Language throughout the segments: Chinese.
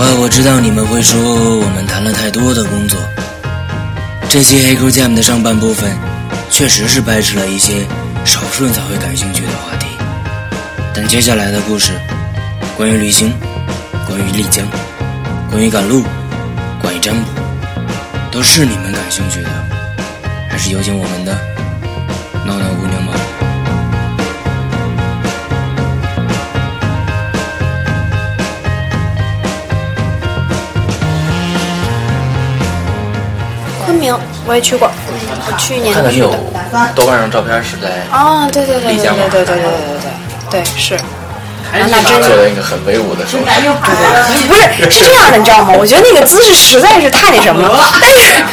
吧，我知道你们会说我们谈了太多的工作。这期《黑 Q Jam》的上半部分，确实是掰扯了一些少数人才会感兴趣的话题。但接下来的故事，关于旅行，关于丽江，关于赶路，关于占卜，都是你们感兴趣的。还是有请我们的闹闹姑娘吧。昆明我也去过，我去年看到你有去的。豆瓣上照片是在哦，对对对对对对对对对对对，是。然后那真做了一个很威武的手势，不是是这样的，你知道吗？我觉得那个姿势实在是太那什么了。但是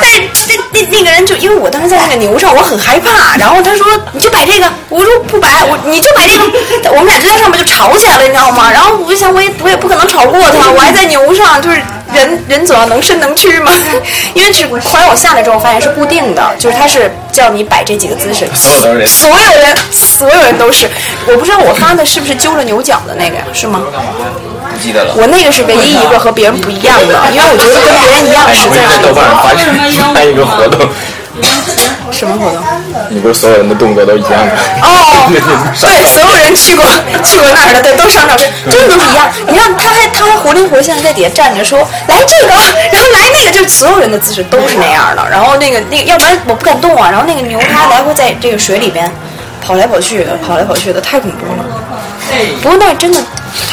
但是那那那个人就因为我当时在那个牛上，我很害怕。然后他说你就摆这个，我说不摆，我你就摆这个。我们俩就在上面就吵起来了，你知道吗？然后我就想我也我也不可能吵过他，我还在牛上，就是人人总要能伸能屈嘛。因为是后来我下来之后发现是固定的，就是他是叫你摆这几个姿势，所有人 所有人都是。我不知道我发的是不是揪着牛角的那个呀？是吗？不记得了。我那个是唯一一个和别人不一样的，因为我觉得跟别人一样实在在是豆瓣上发发一个活动，什么活动？你不是所有人的动作都一样吗？哦，对，所有人去过 去过那儿的，对，都上照片，真的都是一样。你看他还他还活灵活现的在底下站着说来这个，然后来那个，就是所有人的姿势都是那样的。然后那个那个，要不然我不敢动啊。然后那个牛它来回在这个水里边跑来跑去的，跑来跑去的，太恐怖了。不过那真的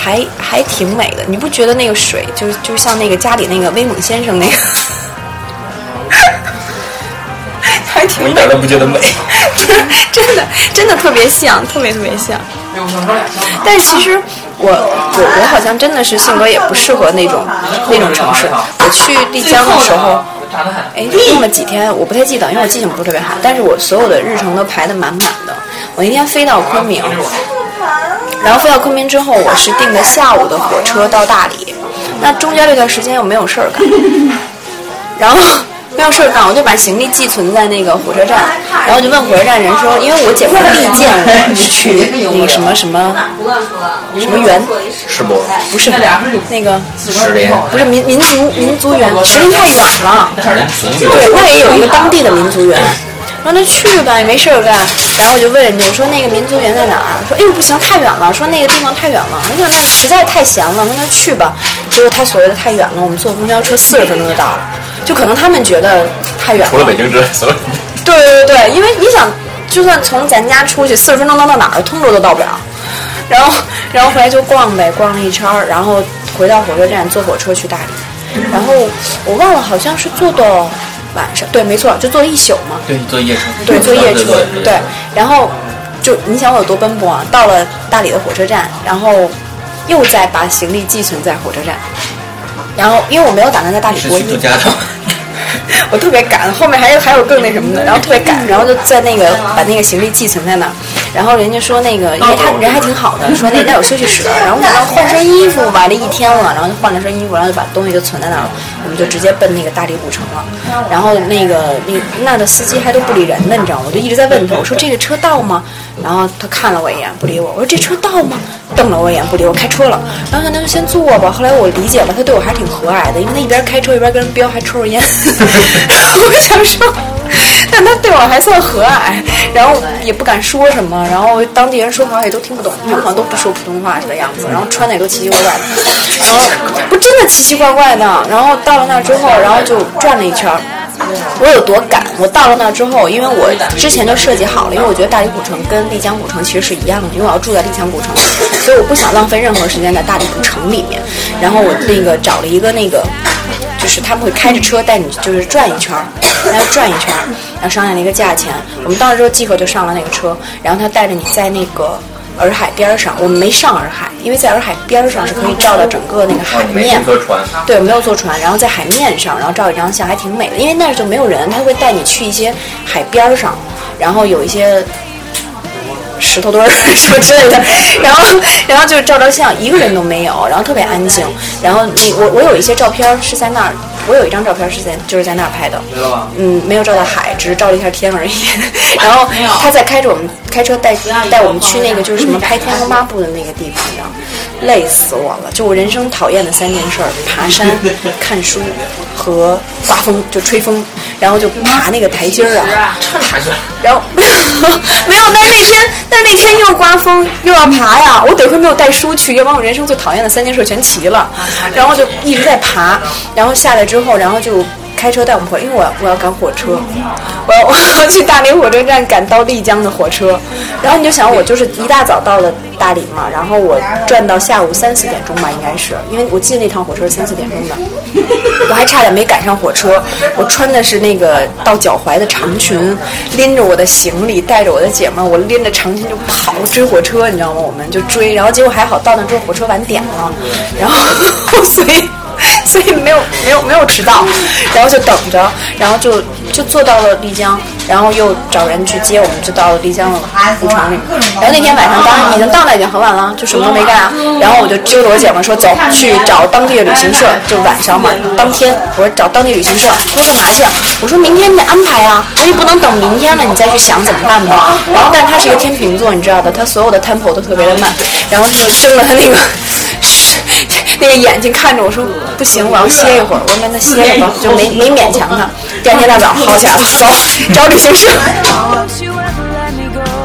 还还挺美的，你不觉得那个水就就像那个家里那个威猛先生那个，还挺美我一点都不觉得美。真的真的特别像，特别特别像。但是其实我我我好像真的是性格也不适合那种那种城市。我去丽江的时候，哎，用了几天我不太记得，因为我记性不是特别好。但是我所有的日程都排得满满的。我那天飞到昆明，然后飞到昆明之后，我是订的下午的火车到大理。那中间这段时间又没有事儿干，然后没有事儿干，我就把行李寄存在那个火车站，然后就问火车站人说，因为我姐夫力荐我去那个什么什么 什么园，是不？不是那个。不是民民族民族园，石林太远了。对，那也有一个当地的民族园。让他去吧，也没事儿干。然后我就问人家，我说那个民族园在哪儿？说哎呦不行，太远了。说那个地方太远了。我想那实在太闲了，那就去吧。结果他所谓的太远了，我们坐公交车四十分钟就到了。就可能他们觉得太远了。除了北京之外，所有对对对，因为你想，就算从咱家出去四十分钟能到哪儿，通州都到不了。然后，然后回来就逛呗，逛了一圈儿，然后回到火车站坐火车去大理。然后我忘了，好像是坐到晚上，对，没错，就坐了一宿嘛。对坐夜车，对，坐夜车，对，然后就你想我有多奔波啊！到了大理的火车站，然后又再把行李寄存在火车站，然后因为我没有打算在大理过夜，去度假的。我特别赶，后面还有还有更那什么的，然后特别赶，然后就在那个把那个行李寄存在那儿，然后人家说那个，因为他人还挺好的，说那家有休息室，然后我想要换身衣服吧，这一天了，然后就换了身衣服，然后就把东西就存在那儿了，我们就直接奔那个大理古城了，然后那个那那儿的司机还都不理人呢，你知道吗？我就一直在问他，我说这个车到吗？然后他看了我一眼，不理我，我说这车到吗？瞪了我一眼，不理我，开车了。然后那就先坐吧。后来我理解了，他对我还挺和蔼的，因为他一边开车一边跟人飙，还抽着烟。我想说，但他对我还算和蔼，然后也不敢说什么。然后当地人说话也都听不懂，他们好像都不说普通话的样子。然后穿的也都奇奇怪怪的，然后不真的奇奇怪怪的。然后到了那儿之后，然后就转了一圈。我有多赶？我到了那儿之后，因为我之前就设计好了，因为我觉得大理古城跟丽江古城其实是一样的，因为我要住在丽江古城，所以我不想浪费任何时间在大理古城里面。然后我那个找了一个那个，就是他们会开着车带你就是转一圈儿，然后转一圈儿，然后商量了一个价钱。我们到了之后，季克就上了那个车，然后他带着你在那个。洱海边儿上，我们没上洱海，因为在洱海边儿上是可以照到整个那个海没面。坐船，对，没有坐船，然后在海面上，然后照一张相，还挺美的。因为那儿就没有人，他会带你去一些海边儿上，然后有一些石头墩儿 什么之类的，然后然后就照照相，一个人都没有，然后特别安静。然后那我我有一些照片是在那儿，我有一张照片是在就是在那儿拍的，嗯，没有照到海，只是照了一下天而已。然后他在开着我们开车带带我们去那个就是什么拍天龙八部的那个地方，你知道吗？累死我了。就我人生讨厌的三件事儿：爬山、看书和刮风，就吹风，然后就爬那个台阶儿啊。然后没有，但是那天，但是那天又刮风又要爬呀，我得亏没有带书去，要不然我人生最讨厌的三件事全齐了。然后就一直在爬，然后下来之后，然后就。开车带我们回，因为我要我要赶火车，我要我要去大连火车站赶到丽江的火车，然后你就想我就是一大早到了大理嘛，然后我转到下午三四点钟吧，应该是，因为我记得那趟火车是三四点钟的，我还差点没赶上火车，我穿的是那个到脚踝的长裙，拎着我的行李，带着我的姐们，我拎着长裙就跑追火车，你知道吗？我们就追，然后结果还好到那之后火车晚点了，然后 所以。所以没有没有没有迟到，然后就等着，然后就就坐到了丽江，然后又找人去接我们，就到了丽江的古城里。然后那天晚上当然已经到那已经很晚了，就什么都没干。啊然后我就揪着我姐们说走去找当地的旅行社，就晚上嘛，当天我说找当地旅行社，说干嘛去？我说明天你得安排啊，我也不能等明天了你再去想怎么办吧。然后但他是一个天秤座，你知道的，他所有的 tempo 都特别的慢，然后他就争了他那个。那个眼睛看着我说：“不行，我要歇一会儿。”我说：“那歇着吧，就没没勉强他。”第二天大早，好起来了，走，找旅行社。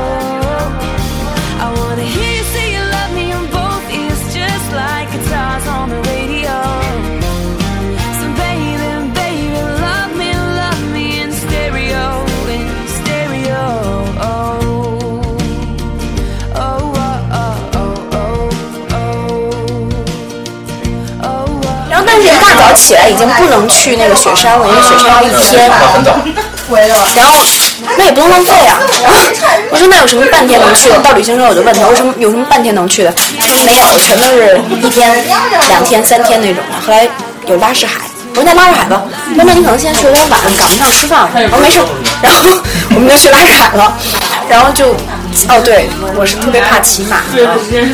早起来已经不能去那个雪山了，因为雪山要一天。然后那也不能浪费啊。我说那有什么半天能去的？到旅行社我就问他，为什么有什么半天能去的？他说没有，全都是一天、两天、三天那种的。后来有拉市海，我说那拉市海吧。他说那你可能现在去有点晚，赶不上吃饭了。我说没事。然后我们就去拉市海了，然后就。哦，对，我是特别怕骑马的。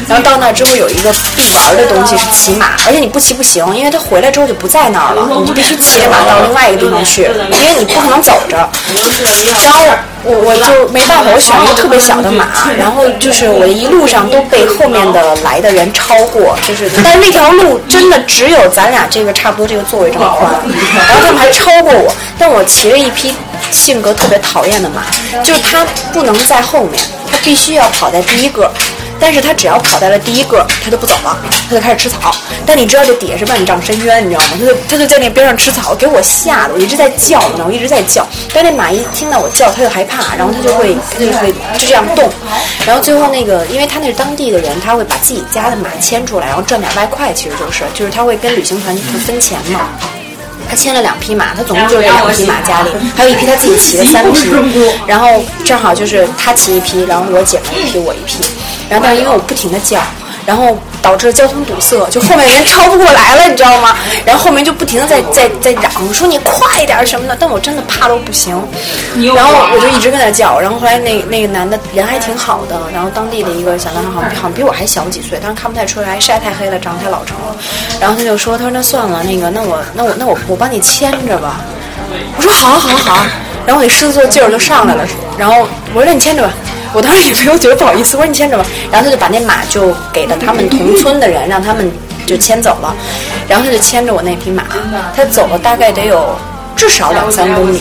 然后到那之后有一个必玩的东西是骑马，而且你不骑不行，因为他回来之后就不在那儿了，你就必须骑着马到另外一个地方去，因为你不可能走着。然后我我就没办法，我选了一个特别小的马，然后就是我一路上都被后面的来的人超过，就是 但是那条路真的只有咱俩这个差不多这个座位这么宽，然后他们还超过我，但我骑着一匹性格特别讨厌的马，就是他不能在后面。他必须要跑在第一个，但是他只要跑在了第一个，他就不走了，他就开始吃草。但你知道这底下是万丈深渊，你知道吗？他就他就在那边上吃草，给我吓得我一直在叫，你知道，我一直在叫。但那马一听到我叫，他就害怕，然后他就会就会就这样动。然后最后那个，因为他那是当地的人，他会把自己家的马牵出来，然后赚点外快，其实就是就是他会跟旅行团分钱嘛。他牵了两匹马，他总共就两匹马，家里还有一匹他自己骑的 三匹，然后正好就是他骑一匹，然后我姐夫一匹，我一匹，然后但是因为我不停的叫。然后导致交通堵塞，就后面人超不过来了，你知道吗？然后后面就不停的在在在嚷，说你快一点什么的。但我真的怕都不行，然后我就一直跟他叫。然后后来那那个男的人还挺好的，然后当地的一个小男孩好像好像比我还小几岁，但是看不太出来，晒太黑了，长得太老成了。然后他就说，他说那算了，那个那我那我那我我帮你牵着吧。我说好好好。然后我那狮子座劲儿就上来了，然后我说那你牵着吧。我当时也没有觉得不好意思，我说你牵着吧，然后他就把那马就给了他们同村的人，让他们就牵走了，然后他就牵着我那匹马，他走了大概得有至少两三公里。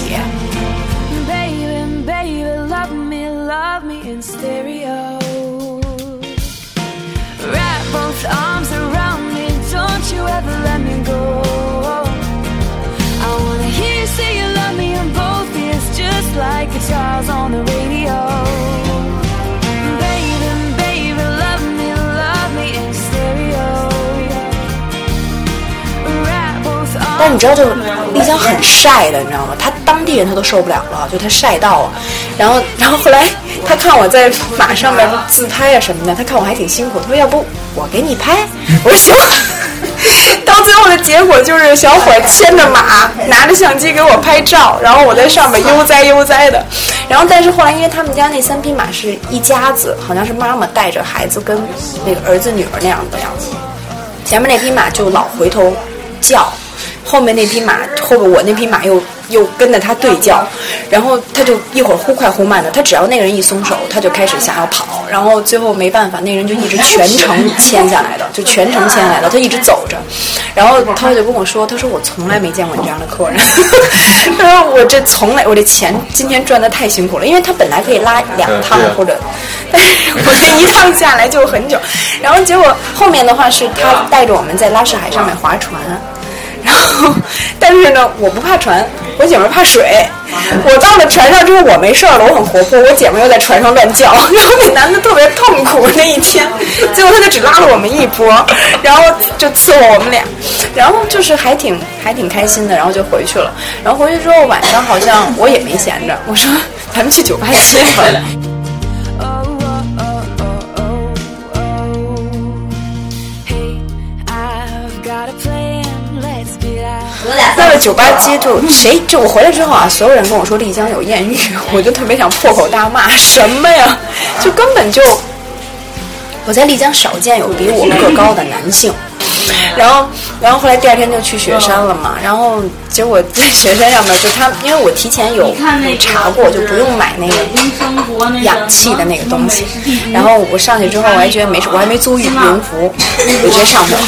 但你知道，就丽江很晒的，你知道吗？他当地人他都受不了了，就他晒到了。然后，然后后来他看我在马上面自拍啊什么的，他看我还挺辛苦，他说：“要不我给你拍？”我说：“行。”到最后的结果就是小伙牵着马，拿着相机给我拍照，然后我在上面悠哉悠哉的。然后，但是后来因为他们家那三匹马是一家子，好像是妈妈带着孩子跟那个儿子女儿那样的样子，前面那匹马就老回头叫。后面那匹马，后边我那匹马又又跟着他对叫，然后他就一会儿忽快忽慢的，他只要那个人一松手，他就开始想要跑，然后最后没办法，那个人就一直全程牵下来的，就全程牵下来的，他一直走着，然后他就跟我说，他说我从来没见过你这样的客人，他说我这从来我这钱今天赚的太辛苦了，因为他本来可以拉两趟或者，但 是我这一趟下来就很久，然后结果后面的话是他带着我们在拉市海上面划船。然后，但是呢，我不怕船，我姐们儿怕水。我到了船上之后，我没事儿了，我很活泼。我姐们儿又在船上乱叫，然后那男的特别痛苦那一天，最后他就只拉了我们一波，然后就伺候我们俩，然后就是还挺还挺开心的，然后就回去了。然后回去之后晚上好像我也没闲着，我说咱们去酒吧歇会儿。酒吧街就谁就我回来之后啊，所有人跟我说丽江有艳遇，我就特别想破口大骂，什么呀？就根本就我在丽江少见有比我个高的男性。然后，然后后来第二天就去雪山了嘛。然后结果在 雪山上面，就他，因为我提前有有查过，就不用买那个氧气的那个东西。然后我上去之后，我还觉得没事，我还没租羽绒服，我直接上去了，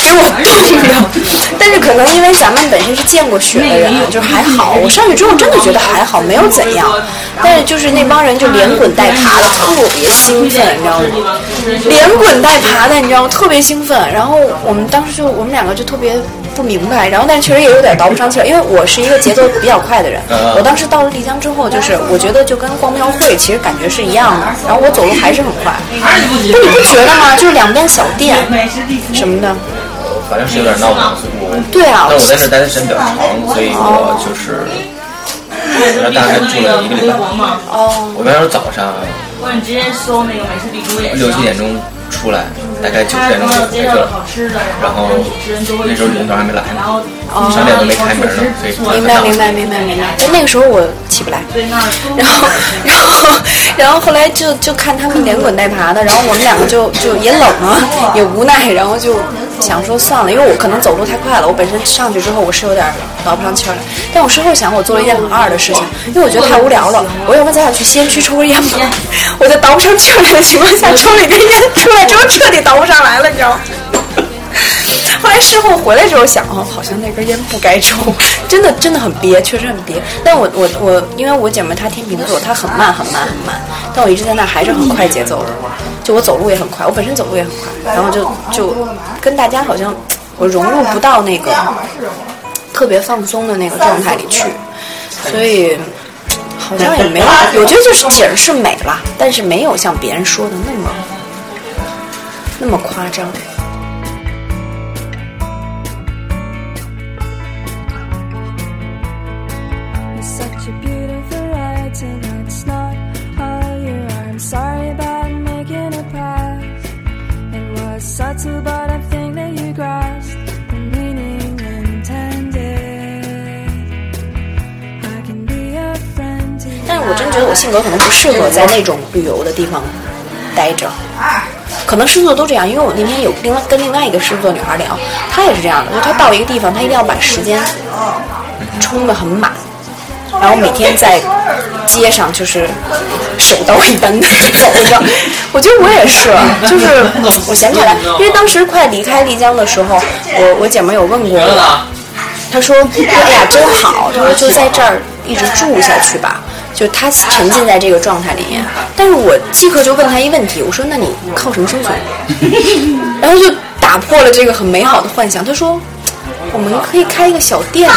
给我冻的。但是可能因为咱们本身是见过雪的人，就还好。我上去之后真的觉得还好，没有怎样。但是就是那帮人就连滚带爬的，特别兴奋，你知道吗？连滚带爬的，你知道吗？特别兴奋。然后我们当时就我们两个就特别不明白，然后但是确实也有点倒不上气儿，因为我是一个节奏比较快的人。我当时到了丽江之后，就是我觉得就跟逛庙会其实感觉是一样的，然后我走路还是很快。不，你不觉得吗？就是两边小店什么的。反正是有点闹腾，所以我对啊但我在这儿待的时间比较长，所以我就是大概住了一个礼拜。哦，我那时候早上或者你直接搜那个美食地图也行。六七点钟出来，大概九十点钟就回去了。然后那时候领导还没来呢，商店都没开门呢，所以明白明白明白明白。但那个时候我起不来，然后然后然后后来就就看他们连滚带爬的，然后我们两个就就也冷啊，也无奈，然后就想说算了，因为我可能走路太快了，我本身上去之后我是有点倒不上气儿来。但我事后想，我做了一件很二的事情，因为我觉得太无聊了，我要不咱俩去西安区抽根烟吧？我在倒不上气儿来的情况下抽了一根烟，出来之后彻底倒不上来了，你知道吗？后来事后回来之后想，哦，好像那根烟不该抽，真的真的很憋，确实很憋。但我我我，因为我姐妹她天秤座，她很慢很慢很慢，但我一直在那还是很快节奏的，就我走路也很快，我本身走路也很快，然后就就跟大家好像我融入不到那个特别放松的那个状态里去，所以好像也没有，我觉得就是景儿是美了，但是没有像别人说的那么那么夸张。觉得我性格可能不适合在那种旅游的地方待着，可能狮子座都这样。因为我那天有另外跟另外一个狮子座女孩聊，她也是这样的，就是她到一个地方，她一定要把时间充的很满，然后每天在街上就是手刀一般的走着。我觉得我也是，就是我想起来，因为当时快离开丽江的时候，我我姐妹有问过我。她说：“哎呀，真好！她说就在这儿一直住下去吧，就他沉浸在这个状态里面。但是我即刻就问他一问题，我说：那你靠什么生存？然后就打破了这个很美好的幻想。他说：我们可以开一个小店。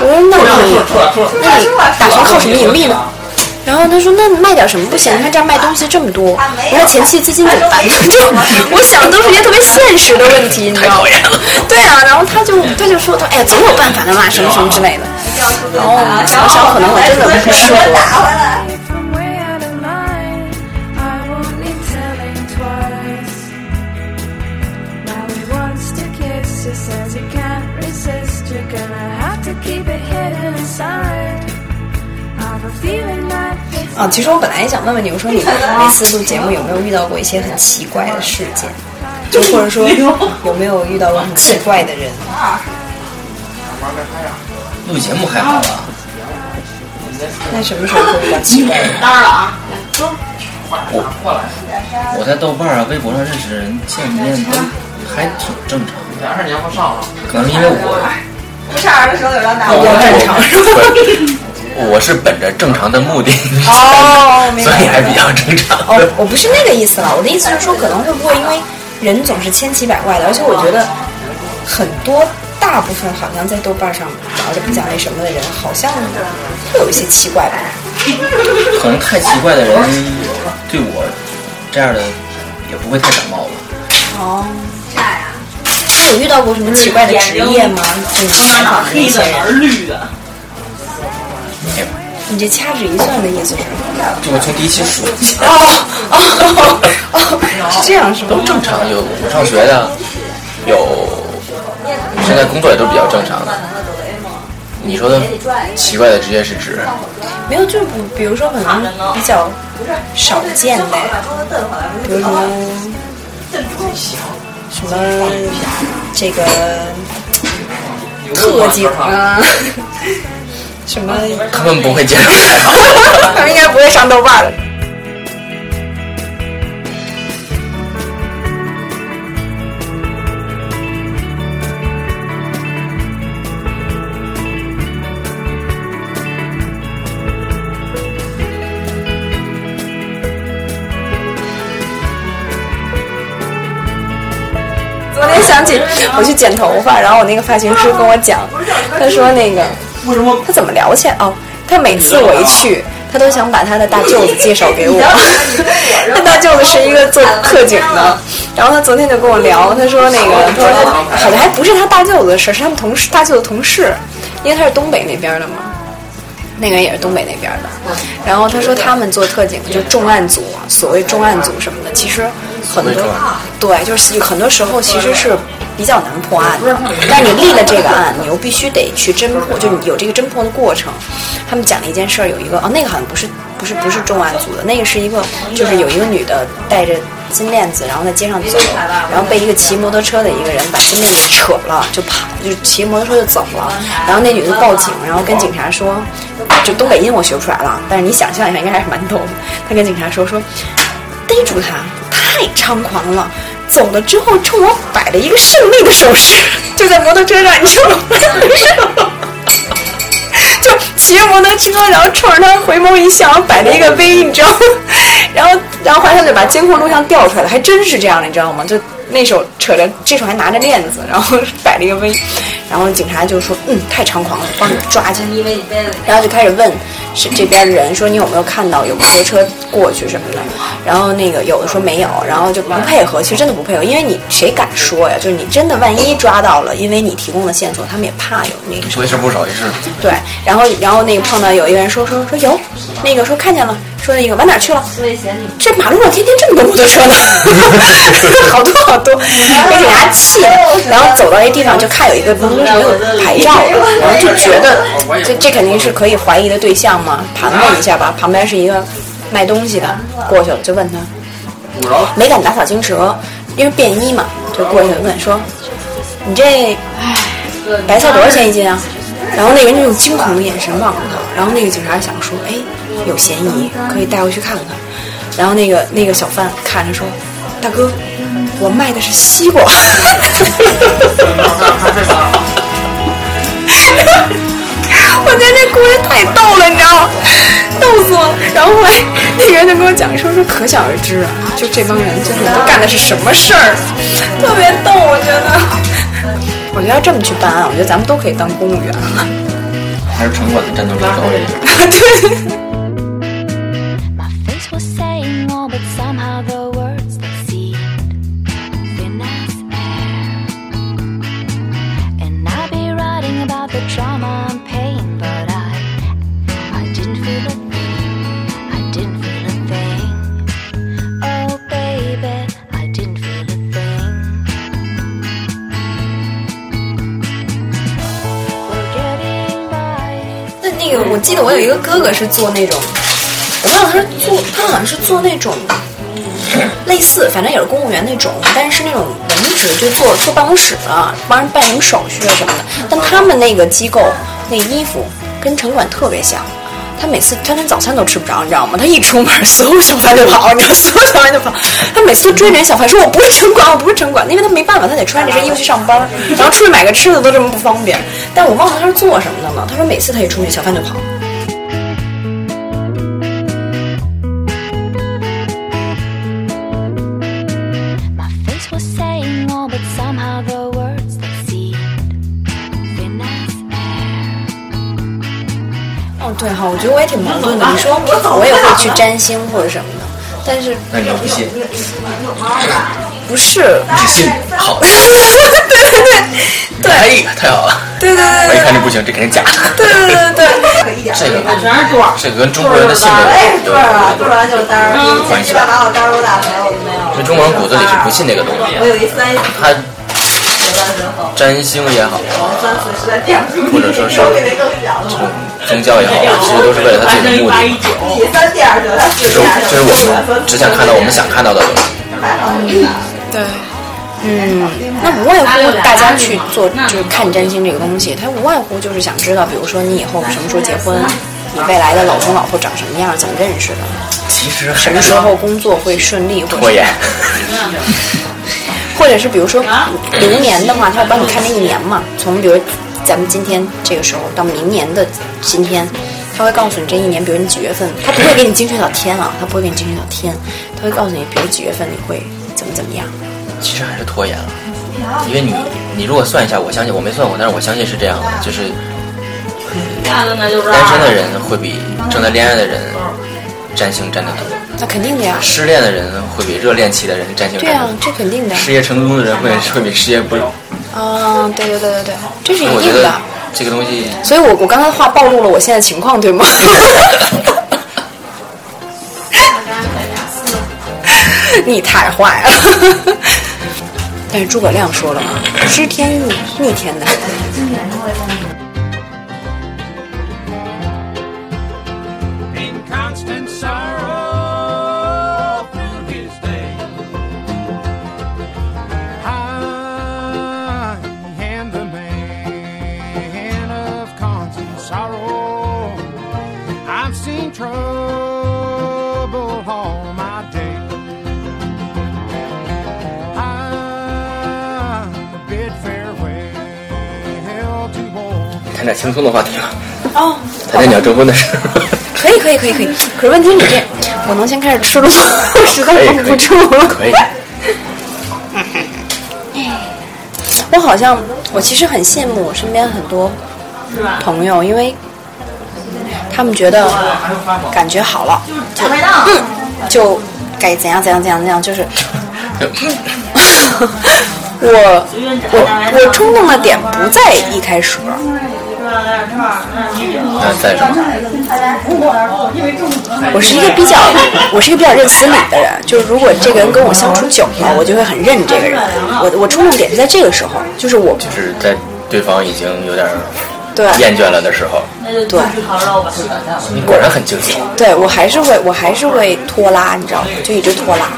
我说：那你那你打算靠什么盈利呢？然后他说：“那卖点什么不行？你看这儿卖东西这么多，我说前期资金怎么办？就我想的都是一些特别现实的问题，你知道吗？对啊，然后他就他就说他哎呀总有办法的嘛，什么什么之类的。然后，我想，可能我真的不适合。啊，其实我本来也想问问你，我说你那次录节目有没有遇到过一些很奇怪的事件，就或者说有没有遇到过很奇怪的人。录节目还好吧，那什么时候会比较奇怪？当然了啊，我我在豆瓣啊、微博上认识的人见面都还挺正常的。二年不上了，可能因为我不上儿的时候有人打？我 我是本着正常的目的，哦，所以还比较正常。哦，我不是那个意思了，我的意思是说，可能会不会因为人总是千奇百怪的，而且我觉得很多大部分好像在豆瓣上聊的比较那什么的人，好像会有一些奇怪吧。可能太奇怪的人对我这样的也不会太感冒吧。哦，那有遇到过什么奇怪的职业吗？就你采访的那些黑的哪儿人，绿的？你这掐指一算的意思是？就我从第一期数，哦哦哦，是这样是吗都？正常。有我上学的，有现在工作也都比较正常的。你说的奇怪的职业是指？没有，就是比比如说可能比较少见的，比如什么什么这个特警啊，什么，他们不会接受采访。他们应该不会上豆瓣的。想起我去剪头发，然后我那个发型师跟我讲，他说那个他怎么聊起来？哦，他每次我一去，他都想把他的大舅子介绍给我。他大舅子是一个做特警的，然后他昨天就跟我聊，他说那个他说好像还不是他大舅子的事，是他们同事大舅子同事，因为他是东北那边的嘛。那个人也是东北那边的，然后他说他们做特警就重案组，所谓重案组什么的，其实很多对，就是很多时候其实是比较难破案的。但你立了这个案，你又必须得去侦破，就你有这个侦破的过程。他们讲了一件事儿，有一个哦，那个好像不是不是不是重案组的，那个是一个就是有一个女的带着金链子，然后在街上走，然后被一个骑摩托车的一个人把金链子扯了，就跑，就骑摩托车就走了。然后那女的报警，然后跟警察说，就东北音我学不出来了，但是你想象一下，应该还是蛮逗的。他跟警察说说，逮住他，太猖狂了。走了之后，冲我摆了一个胜利的手势，就在摩托车上，你知道吗？就骑着摩托车，然后冲着他回眸一笑，摆了一个 V，你知道吗？然后，然后后来他就把监控录像调出来了，还真是这样的，你知道吗？就那手扯着，这手还拿着链子，然后摆了一个 V，然后警察就说：“嗯，太猖狂了，帮你抓去。”然后就开始问是这边的人说：“你有没有看到有摩托车过去什么的？”然后那个有的说没有，然后就不配合，其实真的不配合，因为你谁敢说呀？就是你真的万一抓到了，因为你提供的线索，他们也怕有那个什么。为时不少也是。对，然后然后那个碰到有一个人说说说有，那个说看见了，说那个往哪儿去了？这马路上天天这么多摩托车呢，好 多好多，给警察气的。然后走到一地方就看有一个摩托车是没有牌照的，然后就觉得这这肯定是可以怀疑的对象嘛，盘问一下吧。旁边是一个卖东西的，过去了就问他，没敢打草惊蛇，因为便衣嘛，就过去问说，你这白菜多少钱一斤啊？然后那个人就用惊恐的眼神望着他，然后那个警察想说，哎，有嫌疑，可以带回去看看。然后那个那个小贩看着说，大哥，我卖的是西瓜。我觉得这故事太逗了，你知道吗？逗死我了。然后后来那个人就跟我讲说说，可想而知啊，就这帮人就是都干的是什么事儿，特别逗，我觉得。我觉得要这么去办案，我觉得咱们都可以当公务员了。还是城管的战斗力高一点。对。有一个哥哥是做那种，我忘了他是做，他好像是做那种 类似，反正也是公务员那种，但是是那种文职，就做坐办公室啊，帮人办什么手续啊什么的。但他们那个机构那衣服跟城管特别像。他每次他连早餐都吃不着，你知道吗？他一出门，所有小贩就跑，你知道，所有小贩就跑。他每次都追着人小贩说：“我不是城管，我不是城管。”因为他没办法，他得穿这身衣服去上班，然后出去买个吃的都这么不方便。但我忘了他是做什么的了。他说每次他一出去，小贩就跑。我觉得我也挺矛盾的。你说我也会去占星或者什么的，但是那你不信？不是？你信？好，对对对对哎，太好了！对对对我一看就不行，这肯定假的。对对对对。这个全是桌儿。这个跟中国人的性格有做完就单儿，关系七八把我单儿我打没有没有。因为中国人骨子里是不信这个东西我有一三他占星也好，或者说是给那更小的这种宗教也好，其实都是为了他自己的目的。就是就是我们只想看到我们想看到的东西。对，嗯，那无外乎大家去做，就是看占星这个东西，他无外乎就是想知道，比如说你以后什么时候结婚，你未来的老公老婆长什么样，怎么认识的，其实什么时候工作会顺利，拖延。或者是比如说流年的话，他会帮你看这一年嘛，从比如咱们今天这个时候到明年的今天，他会告诉你这一年，比如你几月份，他不会给你精确到天啊，他不会给你精确到天，他会告诉你，比如几月份你会怎么怎么样。其实还是拖延了，因为你你如果算一下，我相信我没算过，但是我相信是这样的，就是单身的人会比正在恋爱的人占星占得多，那肯定的呀，失恋的人会比热恋期的人占星对呀占得多，，这肯定的。事业成功的人会会比事业不，啊，对对对对对，这是一定的。这个东西所以我我刚才话暴露了我现在情况，对吗？你太坏了。但是诸葛亮说了嘛，知天逆逆天的。点轻松的话题吧，哦，谈谈你要征婚的事。可以可以可以可以。可是问题你这，我能先开始吃了吗？我 实在可以绷不住了。可以，我好像，我其实很羡慕我身边很多朋友，因为他们觉得感觉好了，就嗯，就该怎样怎样怎样怎样，就是我我我冲动的点不在一开始，那在什么？我是一个比较我是一个比较认死理的人，就是如果这个人跟我相处久了，我就会很认这个人。我我冲动点是在这个时候，就是我就是在对方已经有点对厌倦了的时候，对。你果然很纠结。对我还是会，我还是会拖拉，你知道吗？就一直拖拉，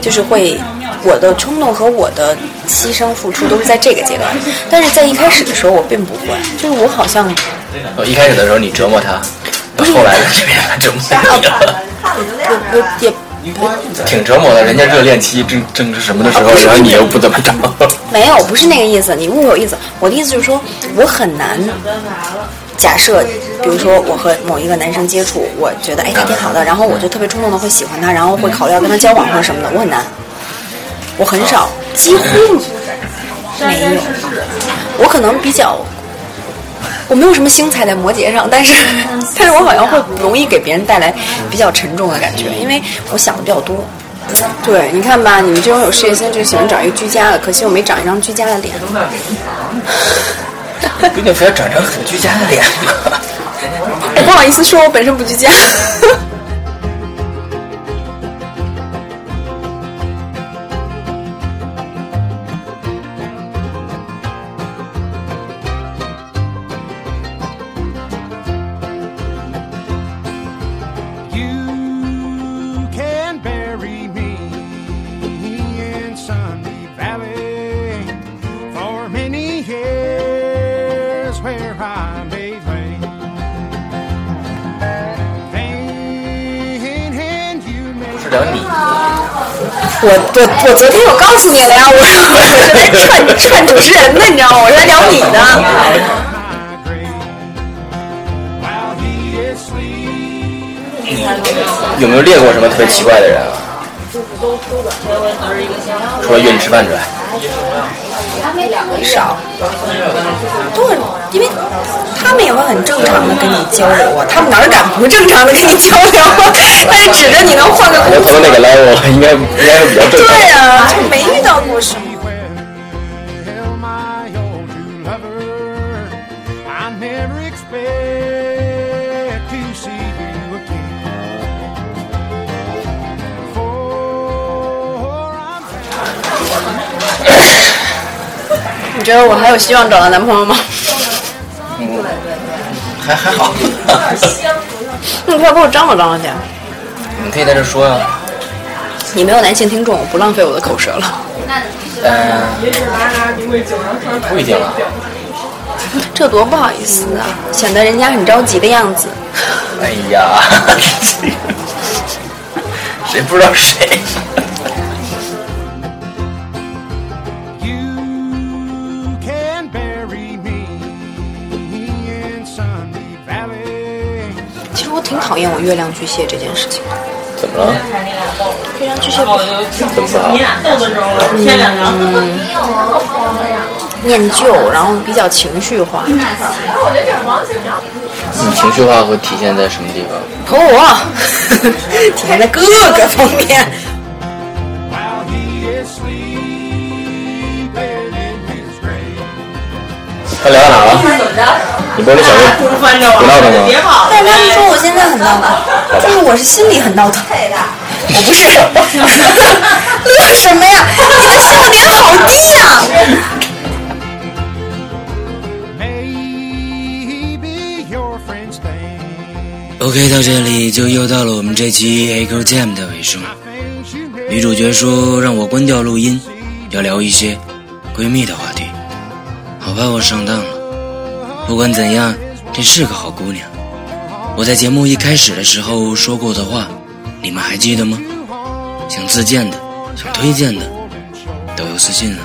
就是会我的冲动和我的牺牲付出都是在这个阶段，但是在一开始的时候我并不会，就是我好像呃一开始的时候你折磨他，到后来这边他折磨你了，我我也挺折磨的。人家热恋期正正是什么的时候，然后你又不怎么着。没有，不是那个意思，你误会我意思。我的意思就是说，我很难假设，比如说我和某一个男生接触，我觉得哎他挺好的，然后我就特别冲动的会喜欢他，然后会考虑要跟他交往或者什么的，我很难，我很少，几乎没有。我可能比较，我没有什么星彩在摩羯上，但是 但是我好像会容易给别人带来比较沉重的感觉，因为我想的比较多。对，你看吧，你们这种有事业心就喜欢找一个居家的，可惜我没长一张居家的脸。不一定非要长张很居家的脸。我不好意思说，我本身不居家。我我昨天我告诉你了呀，我我是来串串主持人的，你知道吗？我是来聊你的。my grave while he is asleep. 有没有列过什么特别奇怪的人啊？除了约你吃饭之外，少，他们也会很正常的跟你交流啊，他们哪敢不正常的跟你交流啊？但是指着你能换个我工作，投那个 level 应该应该比较对的。啊，就没遇到过什么。你觉得我还有希望找到男朋友吗？还还好，那你快给我张罗张罗去。你可以在这说呀、你没有男性听众，我不浪费我的口舌了。嗯，不一定了。这多不好意思啊，显得人家很着急的样子。哎呀，谁不知道谁？讨厌我月亮巨蟹这件事情的。怎么了？月亮巨蟹不好怎么不好你？俩斗的时候，天两张。念旧，然后比较情绪化。你情绪化会体现在什么地方？和我 体现在各个方面。他聊到哪了？你不是小妹翻着不闹腾吗？别跑！但是他们说我现在很闹腾，就是我是心里很闹腾。我不是，乐什么呀？你的笑点好低呀、Maybe your friends think OK，到这里就又到了我们这期 A Girl Jam 的尾声。女主角说让我关掉录音，要聊一些闺蜜的话题。好吧，我上当了。不管怎样，这是个好姑娘。我在节目一开始的时候说过的话，你们还记得吗？想自荐的，想推荐的，都有私信了。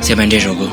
下面这首歌，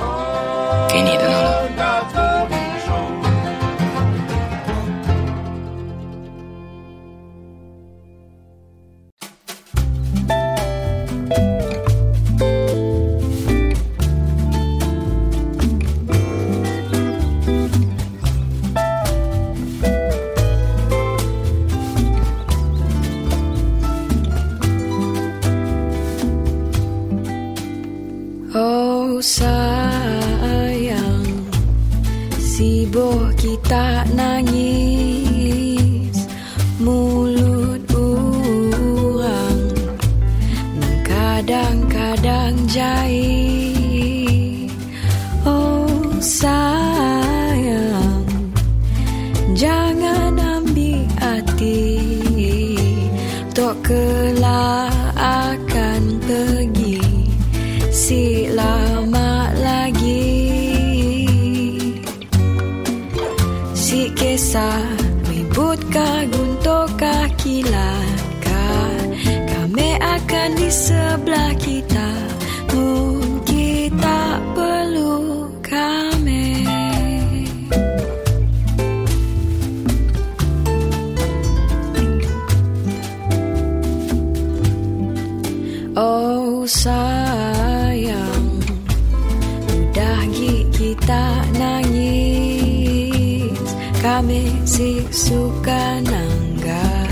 Kami si suka nangga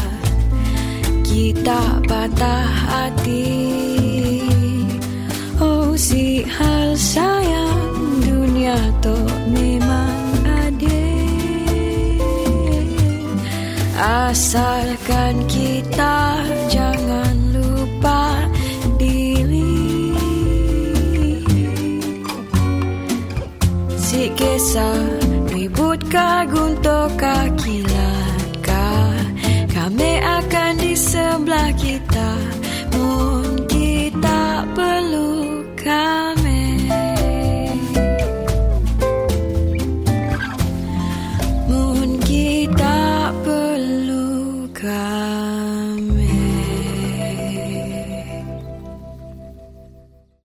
Kita patah hati. Oh si hal sayang Dunia tu memang adil. Asalkan kita jangan lupa diri. Si kisah kagunto kakilaka kami akan di sebelah kiri.